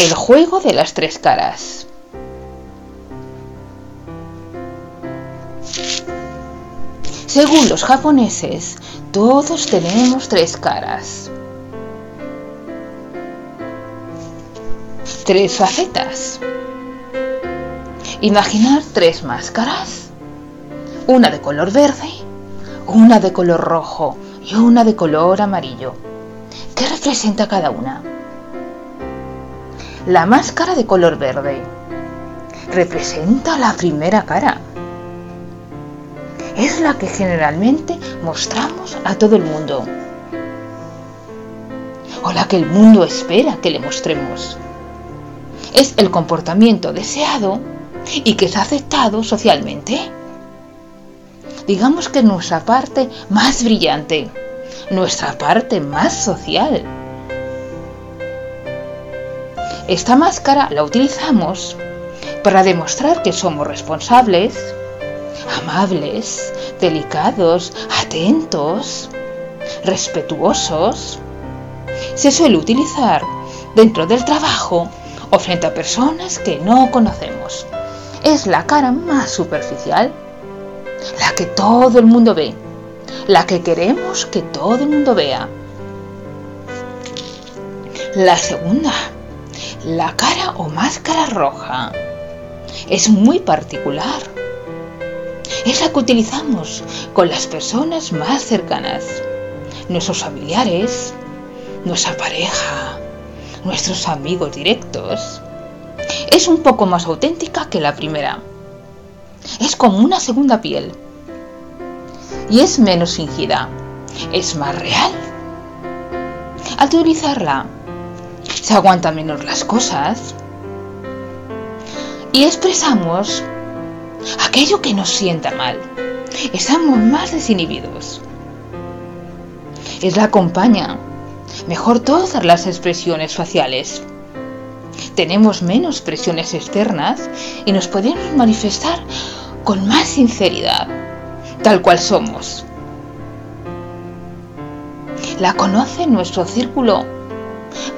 El juego de las tres caras. Según los japoneses, todos tenemos tres caras. Tres facetas. Imaginar tres máscaras. Una de color verde, una de color rojo y una de color amarillo. ¿Qué representa cada una? La máscara de color verde representa la primera cara es la que generalmente mostramos a todo el mundo. O la que el mundo espera que le mostremos. Es el comportamiento deseado y que es aceptado socialmente. Digamos que nuestra parte más brillante, nuestra parte más social. Esta máscara la utilizamos para demostrar que somos responsables, amables, delicados, atentos, respetuosos. Se suele utilizar dentro del trabajo o frente a personas que no conocemos. Es la cara más superficial, la que todo el mundo ve, la que queremos que todo el mundo vea. La segunda, la cara o máscara roja, es muy particular es la que utilizamos con las personas más cercanas, nuestros familiares, nuestra pareja, nuestros amigos directos. Es un poco más auténtica que la primera. Es como una segunda piel. Y es menos fingida. Es más real. Al utilizarla, se aguantan menos las cosas. Y expresamos aquello que nos sienta mal. Estamos más desinhibidos. Es la acompaña mejor todas las expresiones faciales. Tenemos menos presiones externas y nos podemos manifestar con más sinceridad, tal cual somos. La conoce nuestro círculo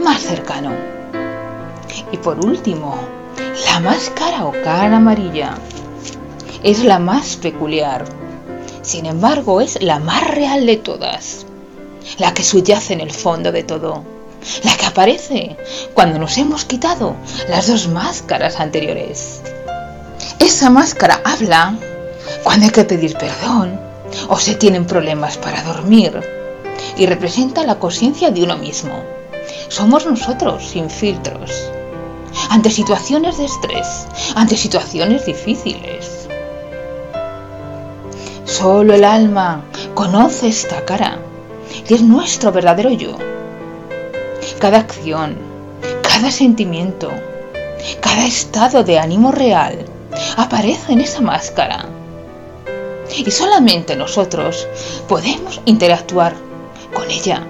más cercano. Y por último, la máscara o cara amarilla es la más peculiar. Sin embargo, es la más real de todas, la que subyace en el fondo de todo, la que aparece cuando nos hemos quitado las dos máscaras anteriores. Esa máscara habla cuando hay que pedir perdón o se tienen problemas para dormir y representa la conciencia de uno mismo. Somos nosotros sin filtros. Ante situaciones de estrés, ante situaciones difíciles, Solo el alma conoce esta cara y es nuestro verdadero yo. Cada acción, cada sentimiento, cada estado de ánimo real aparece en esa máscara. Y solamente nosotros podemos interactuar con ella.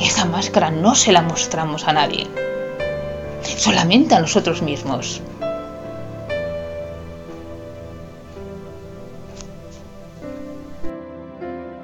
Esa máscara no se la mostramos a nadie, solamente a nosotros mismos.